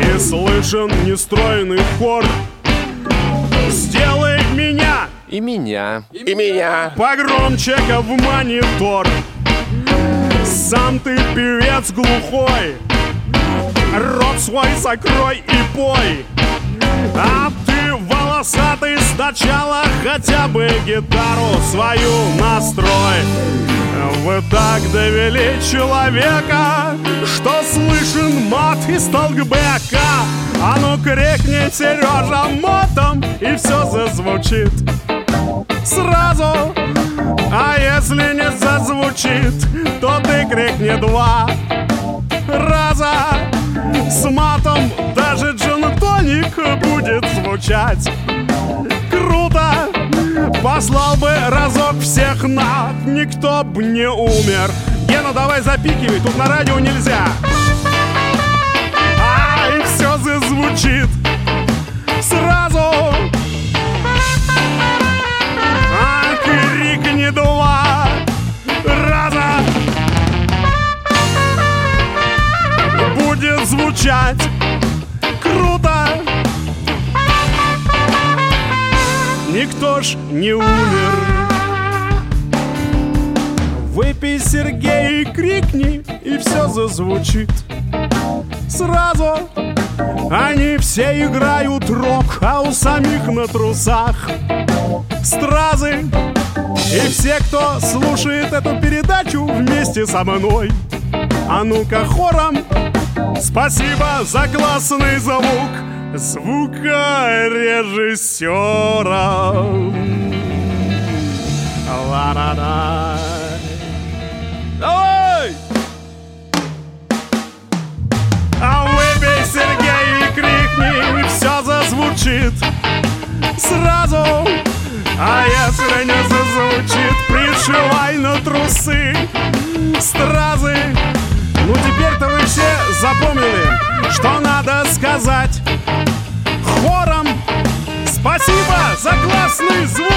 И слышен нестройный хор. Сделай меня! И меня. И меня. погромче в монитор. Сам ты певец глухой. Рот свой закрой и пой. А ты волосатый сначала хотя бы гитару свою настрой. Вы так довели человека, что слышен мат из толкбека А ну крикни, Сережа, матом, и все зазвучит. Сразу! А если не зазвучит, то ты крикни два раза. С матом даже джин-тоник будет звучать. Круто! Послал бы разок всех на никто б не умер. Гена, давай запикивай, тут на радио нельзя. А, и все зазвучит сразу. А крикни два раза. Будет звучать Никто ж не умер? Выпей, Сергей, и крикни, и все зазвучит. Сразу они все играют рок, а у самих на трусах стразы. И все, кто слушает эту передачу вместе со мной, а ну-ка хором, спасибо за классный звук звукорежиссера. Ла-да-да. Давай! А выпей, Сергей, и крикни, и все зазвучит сразу. А если не зазвучит, пришивай на трусы стразы. Ну теперь-то вы все запомнили, что надо сказать хором. Спасибо за классный звук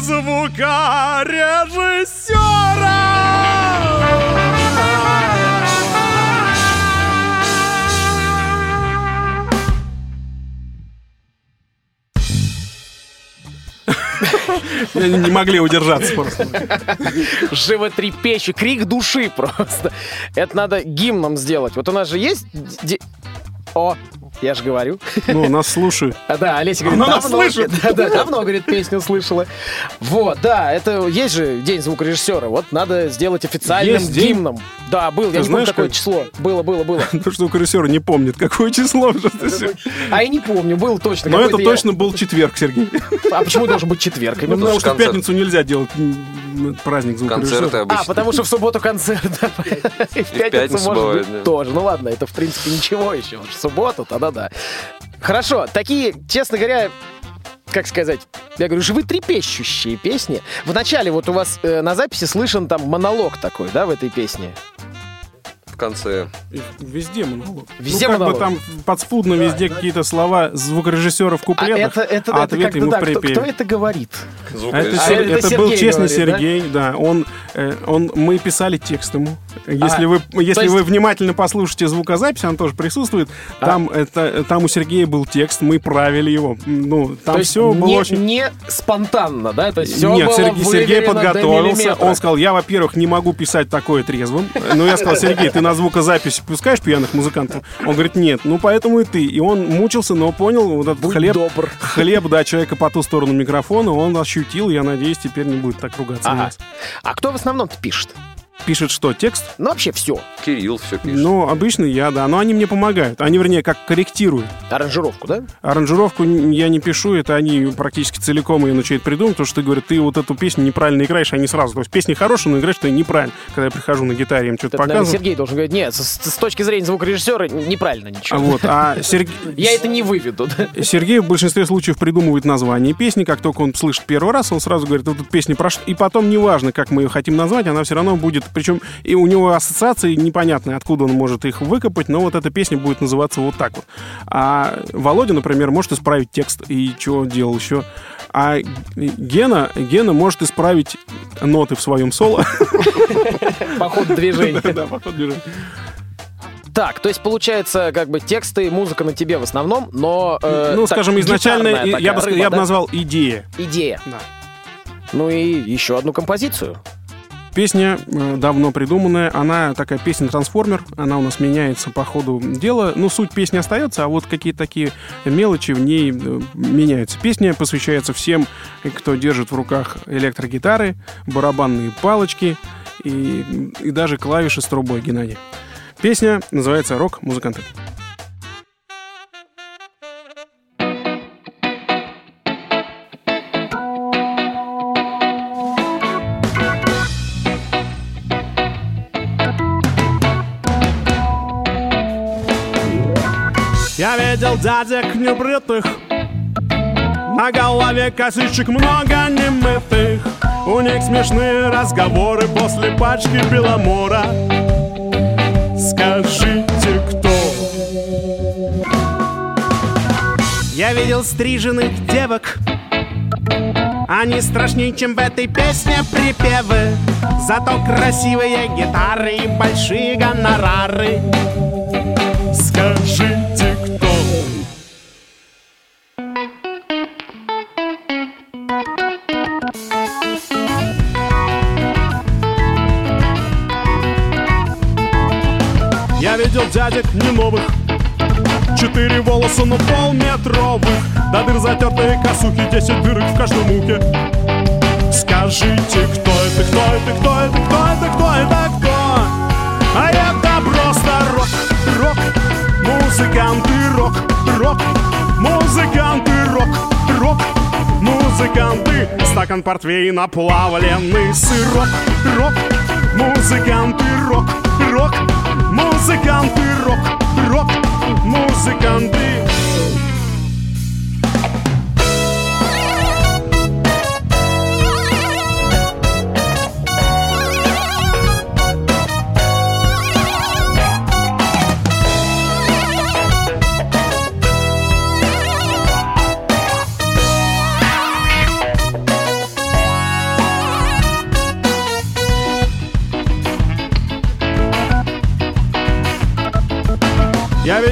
звукорежиссера. Не могли удержаться просто. Животрепещущий, крик души просто. Это надо гимном сделать. Вот у нас же есть... О, я же говорю. Ну, нас слушают. А, да, Олеся говорит, Она нас давно, слышит. Да, да, давно, говорит, песню слышала. Вот, да, это есть же день звукорежиссера. Вот надо сделать официальным Есть день? гимном. Да, был, я не знаешь, помню, какое как- число. Было, было, было. То, что режиссер не помнит, какое число уже. А я не помню, был точно. Но это точно был четверг, Сергей. А почему должен быть четверг? Ну, потому что в пятницу нельзя делать праздник звукорежиссера. Концерты обычно. А, потому что в субботу концерт, да. И в пятницу, может быть, тоже. Ну ладно, это, в принципе, ничего еще. В субботу, тогда да. Хорошо, такие, честно говоря, как сказать, я говорю, живы трепещущие песни. Вначале вот у вас э, на записи слышен там монолог такой, да, в этой песне? В конце. Везде монолог. Везде ну, как монолог. бы там подспудно везде какие-то слова звукорежиссера в А куплетах, это, это, а это ответ как-то ему да, в кто, кто это говорит? Это, Звукорежиссер. А, это это был честный говорит, да? Сергей, да. Он, э, он, мы писали текст ему. Если А, вы, если есть- вы внимательно послушаете звукозапись, он тоже присутствует. А. Там это, там у Сергея был текст, мы правили его. Ну, там все было не, очень. не спонтанно, да? То есть все Нет, было Сергей, Сергей подготовился. Он сказал, я, во-первых, не могу писать такое трезвым. Ну, я сказал, Сергей, ты на звукозапись пускаешь пьяных музыкантов? Он говорит, нет. Ну, поэтому и ты. И он мучился, но понял вот этот Будь хлеб. добр. Хлеб, да, человека по ту сторону микрофона, он ощутил, я надеюсь, теперь не будет так ругаться. Ага. А кто в основном пишет? Пишет что, текст? Ну, вообще все. Кирилл все пишет. Ну, обычно я, да. Но они мне помогают. Они, вернее, как корректируют. Аранжировку, да? Аранжировку я не пишу, это они практически целиком ее начинают придумывать, потому что ты, говорят, ты вот эту песню неправильно играешь, они сразу. То есть песня хорошая, но играешь ты неправильно. Когда я прихожу на гитаре, им что-то показываю. Сергей должен говорить, нет, с, с точки зрения звукорежиссера неправильно ничего. А вот, а Серг- Я это не выведу. да? Сергей в большинстве случаев придумывает название песни. Как только он слышит первый раз, он сразу говорит, вот эта песня про что. И потом, неважно, как мы ее хотим назвать, она все равно будет... Причем и у него ассоциации непонятные, откуда он может их выкопать, но вот эта песня будет называться вот так вот. А Володя, например, может исправить текст. И что делал еще? А Гена, Гена может исправить ноты в своем соло. По ходу движения. Да, по ходу движения. Так, то есть получается, как бы тексты и музыка на тебе в основном, но... э, Ну, так, скажем, изначально я бы ска- я рыба, бы да? назвал идея. Идея. Да. Ну и еще одну композицию. Песня э, давно придуманная, она такая песня-трансформер, она у нас меняется по ходу дела. Ну, суть песни остается, а вот какие-то такие мелочи в ней э, меняются. Песня посвящается всем, кто держит в руках электрогитары, барабанные палочки и, и даже клавиши с трубой, Геннадий. Песня называется «Рок-музыканты». Я видел дядек небритых На голове косичек много немытых. У них смешные разговоры после пачки Беломора. Скажите, кто? Я видел стриженных девок. Они страшнее, чем в этой песне припевы. Зато красивые гитары и большие гонорары. Скажите, видел дядек не новых. Четыре волоса, но полметровых. До дыр затертые косухи, десять дырок в каждом ухе Скажите, кто это, кто это, кто это, кто это, кто это, кто? А это просто рок, рок, музыканты, рок, рок, музыканты, рок, рок, музыканты. Стакан портвейна, плавленый сырок, рок, музыканты, рок, рок, музыканты, рок, рок, музыканты.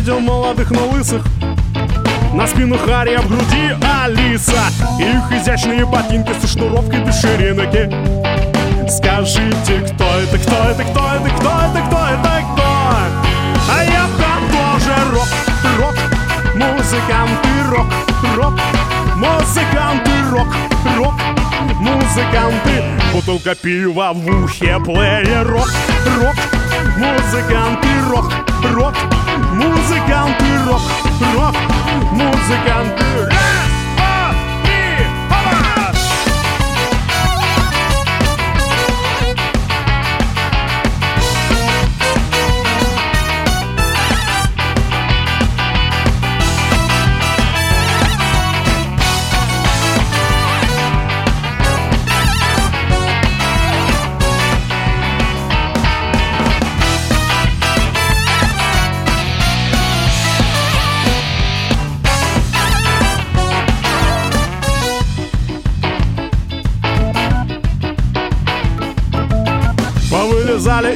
Я видел молодых, но лысых. На спину Харя, в груди Алиса. Их изящные ботинки со шнуровкой без ширинки. Скажите, кто это, кто это, кто это, кто это, кто это, кто? А это тоже рок, рок, музыканты, рок, рок, музыканты, рок, рок, музыканты. Бутылка пива в ухе, плеер, рок, рок, музыканты, рок, рок, музыканты, рок, рок, музыканты. Раз,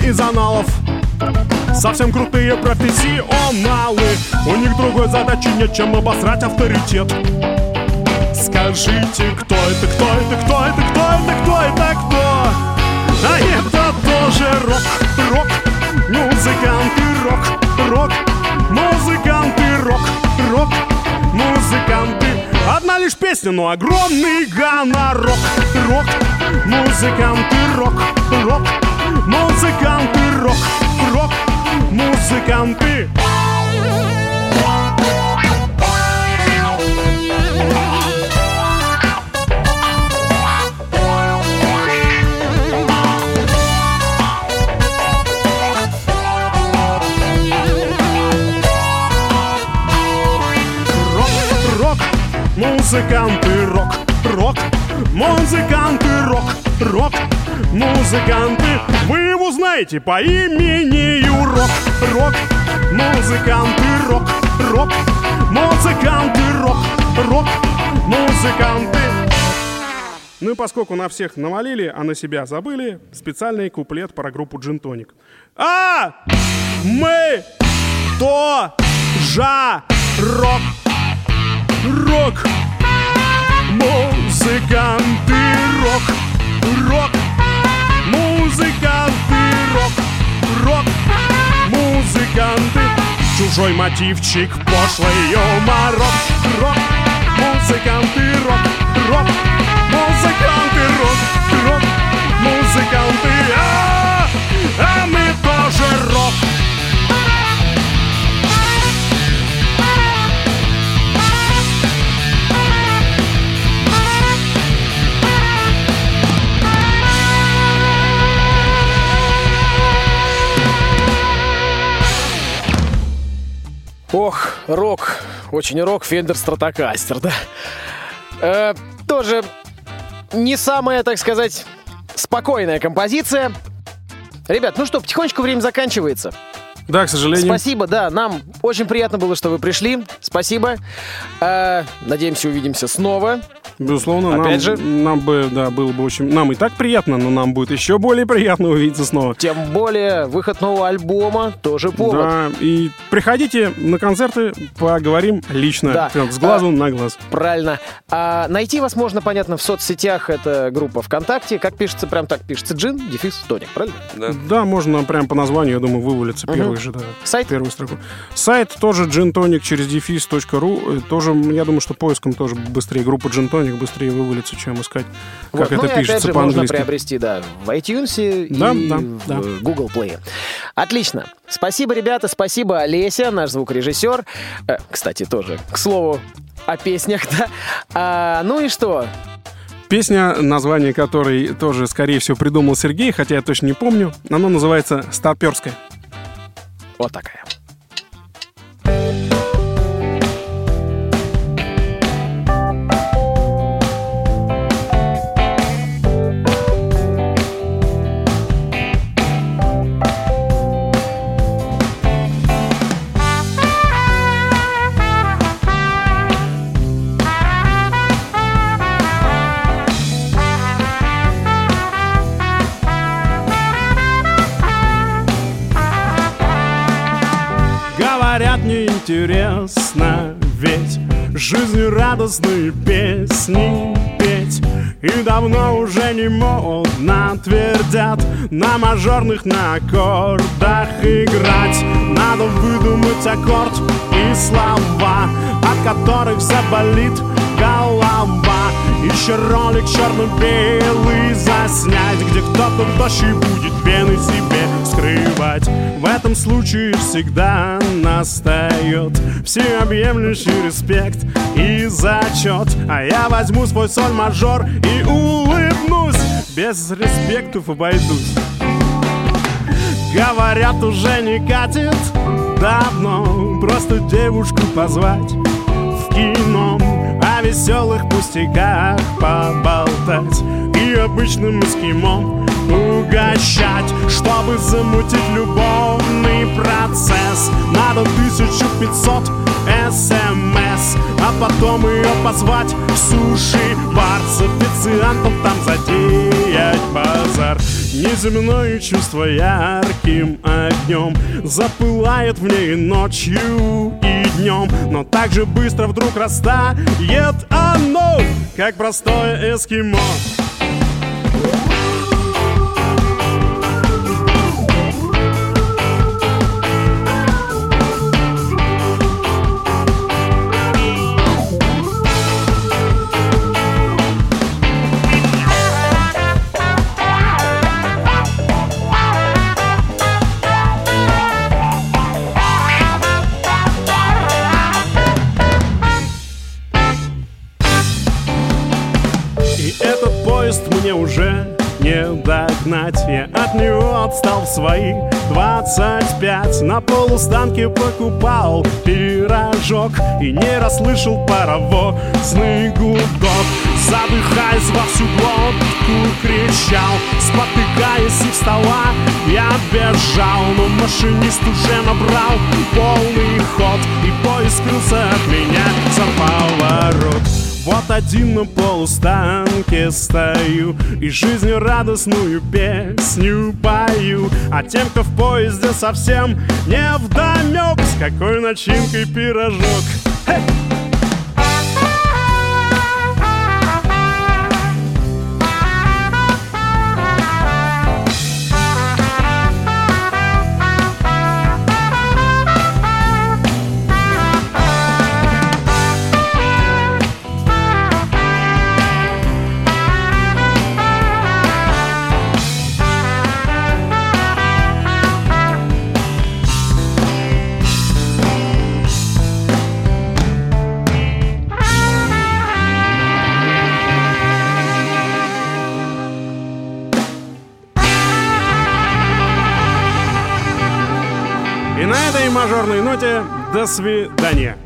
из аналов. Совсем крутые профессионалы У них другой задачи нет, чем обосрать авторитет. Скажите, кто это, кто это, кто это, кто это, кто это, кто? А это тоже рок, рок, музыканты, рок, рок, музыканты, рок, рок, музыканты. Одна лишь песня, но огромный гонорок, рок, музыканты, рок, рок, музыканты, рок, рок, музыканты. Рок, рок, музыканты, рок, рок, музыканты, рок, рок, музыканты. Вы его знаете по имени Рок, рок, музыканты, рок, рок, музыканты, рок, рок, музыканты. Ну и поскольку на всех навалили, а на себя забыли, специальный куплет про группу Джинтоник. А мы то жа рок рок музыканты рок рок музыканты рок рок музыканты. Чужой мотивчик пошлый юмор рок рок. Музыканты рок рок музыканты рок. Очень рок, Фендер Стратокастер, да. Э, тоже не самая, так сказать, спокойная композиция. Ребят, ну что, потихонечку время заканчивается. Да, к сожалению. Спасибо, да, нам очень приятно было, что вы пришли. Спасибо. Э, надеемся, увидимся снова. Безусловно, Опять нам, же? нам бы, да, было бы очень... Нам и так приятно, но нам будет еще более приятно увидеться снова. Тем более, выход нового альбома тоже повод. Да, и приходите на концерты, поговорим лично, Да. прям с глазу на глаз. Правильно. А найти вас можно, понятно, в соцсетях. Это группа ВКонтакте. Как пишется, прям так пишется. Джин, дефис, тоник, правильно? Да. Да, можно прям по названию, я думаю, вывалится Мгм. первый же, да. Сайт? Первую строку. Сайт тоже gintonic через дефис.ру. Э, Тоже, я думаю, что поиском тоже быстрее. Группа Gintonic быстрее вывалится, чем искать, как Вот. это ну и опять пишется же можно по-английски. приобрести, да, в iTunes Да, и да, в да. Google Play. Отлично. Спасибо, ребята, спасибо, Олеся, наш звукорежиссер. Э, кстати, тоже, к слову, о песнях, да. А, ну и что? Песня, название которой тоже, скорее всего, придумал Сергей, хотя я точно не помню. Оно называется «Старперская». Вот такая. Жизнерадостные песни петь. И давно уже не модно твердят На мажорных на аккордах играть. Надо выдумать аккорд и слова От которых заболит голова Еще ролик черно-белый заснять Где кто-то тощий будет вены себе скрывать. В этом случае всегда настает Всеобъемлющий респект и зачет А я возьму свой соль-мажор и улыбнусь Без респектов обойдусь. Говорят, уже не катит давно Просто девушку позвать в кино веселых пустяках поболтать И обычным эскимо угощать. Чтобы замутить любовный процесс Надо 1500 смс А потом ее позвать в суши-бар С официантом там затеять базар. Неземное чувство ярким огнем Запылает в ней ночью и днем Но так же быстро вдруг растает оно Как простое эскимо На полустанке покупал пирожок И не расслышал паровозный гудок. Задыхаясь во всю глотку кричал Спотыкаясь и встала, я бежал. Но машинист уже набрал полный ход И поезд скрылся от меня за поворот вот один на полустанке стою И жизнью радостную песню пою А тем, кто в поезде совсем не вдомек С какой начинкой пирожок hey! Мажорной ноте до свидания.